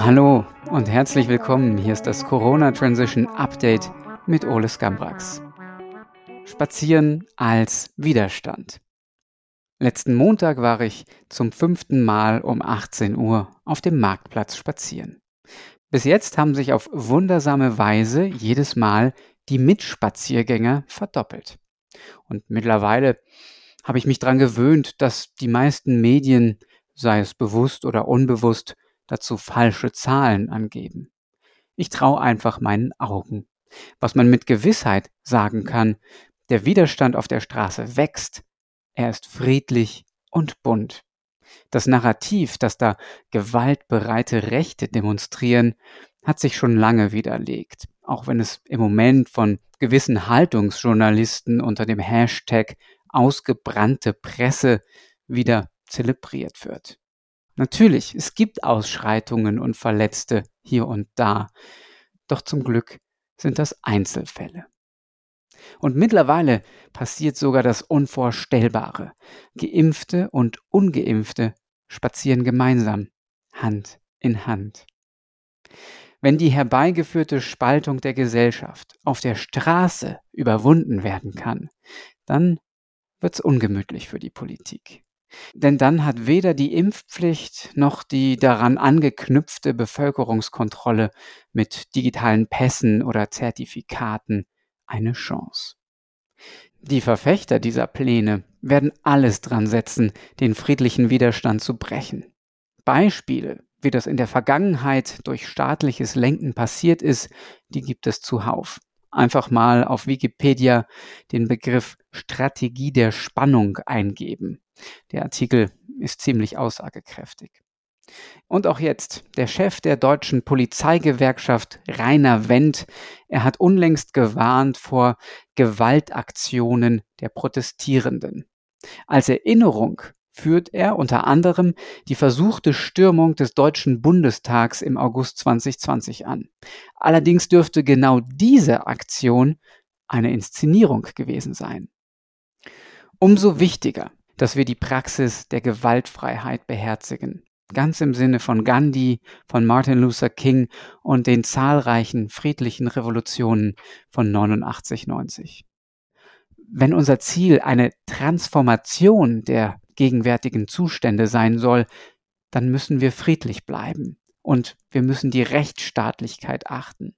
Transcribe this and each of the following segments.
Hallo und herzlich willkommen. Hier ist das Corona Transition Update mit Ole Skambrax. Spazieren als Widerstand. Letzten Montag war ich zum fünften Mal um 18 Uhr auf dem Marktplatz spazieren. Bis jetzt haben sich auf wundersame Weise jedes Mal die Mitspaziergänger verdoppelt. Und mittlerweile habe ich mich daran gewöhnt, dass die meisten Medien, sei es bewusst oder unbewusst, dazu falsche Zahlen angeben. Ich traue einfach meinen Augen. Was man mit Gewissheit sagen kann, der Widerstand auf der Straße wächst, er ist friedlich und bunt. Das Narrativ, dass da gewaltbereite Rechte demonstrieren, hat sich schon lange widerlegt, auch wenn es im Moment von gewissen Haltungsjournalisten unter dem Hashtag ausgebrannte Presse wieder zelebriert wird. Natürlich, es gibt Ausschreitungen und Verletzte hier und da, doch zum Glück sind das Einzelfälle. Und mittlerweile passiert sogar das Unvorstellbare. Geimpfte und ungeimpfte spazieren gemeinsam, Hand in Hand. Wenn die herbeigeführte Spaltung der Gesellschaft auf der Straße überwunden werden kann, dann wird's ungemütlich für die Politik. Denn dann hat weder die Impfpflicht noch die daran angeknüpfte Bevölkerungskontrolle mit digitalen Pässen oder Zertifikaten eine Chance. Die Verfechter dieser Pläne werden alles dran setzen, den friedlichen Widerstand zu brechen. Beispiele, wie das in der Vergangenheit durch staatliches Lenken passiert ist, die gibt es zuhauf einfach mal auf Wikipedia den Begriff Strategie der Spannung eingeben. Der Artikel ist ziemlich aussagekräftig. Und auch jetzt, der Chef der deutschen Polizeigewerkschaft Rainer Wendt, er hat unlängst gewarnt vor Gewaltaktionen der Protestierenden. Als Erinnerung führt er unter anderem die versuchte Stürmung des Deutschen Bundestags im August 2020 an. Allerdings dürfte genau diese Aktion eine Inszenierung gewesen sein. Umso wichtiger, dass wir die Praxis der Gewaltfreiheit beherzigen, ganz im Sinne von Gandhi, von Martin Luther King und den zahlreichen friedlichen Revolutionen von 89, 90. Wenn unser Ziel eine Transformation der gegenwärtigen Zustände sein soll, dann müssen wir friedlich bleiben und wir müssen die Rechtsstaatlichkeit achten.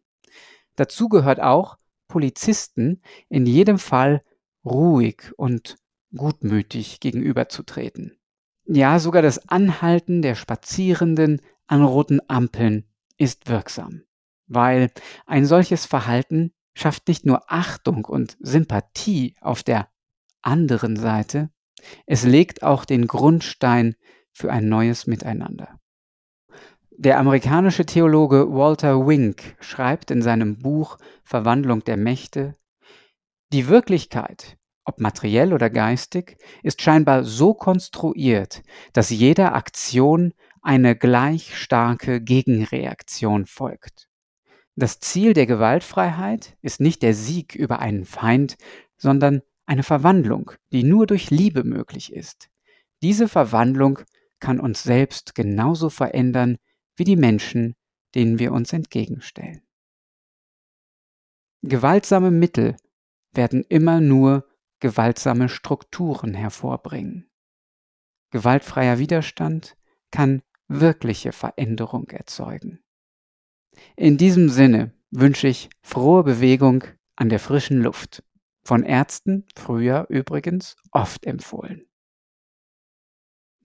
Dazu gehört auch, Polizisten in jedem Fall ruhig und gutmütig gegenüberzutreten. Ja, sogar das Anhalten der Spazierenden an roten Ampeln ist wirksam, weil ein solches Verhalten schafft nicht nur Achtung und Sympathie auf der anderen Seite, es legt auch den Grundstein für ein neues Miteinander. Der amerikanische Theologe Walter Wink schreibt in seinem Buch Verwandlung der Mächte, die Wirklichkeit, ob materiell oder geistig, ist scheinbar so konstruiert, dass jeder Aktion eine gleich starke Gegenreaktion folgt. Das Ziel der Gewaltfreiheit ist nicht der Sieg über einen Feind, sondern eine Verwandlung, die nur durch Liebe möglich ist. Diese Verwandlung kann uns selbst genauso verändern wie die Menschen, denen wir uns entgegenstellen. Gewaltsame Mittel werden immer nur gewaltsame Strukturen hervorbringen. Gewaltfreier Widerstand kann wirkliche Veränderung erzeugen. In diesem Sinne wünsche ich frohe Bewegung an der frischen Luft. Von Ärzten früher übrigens oft empfohlen.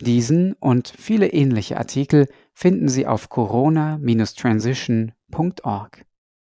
Diesen und viele ähnliche Artikel finden Sie auf corona-transition.org.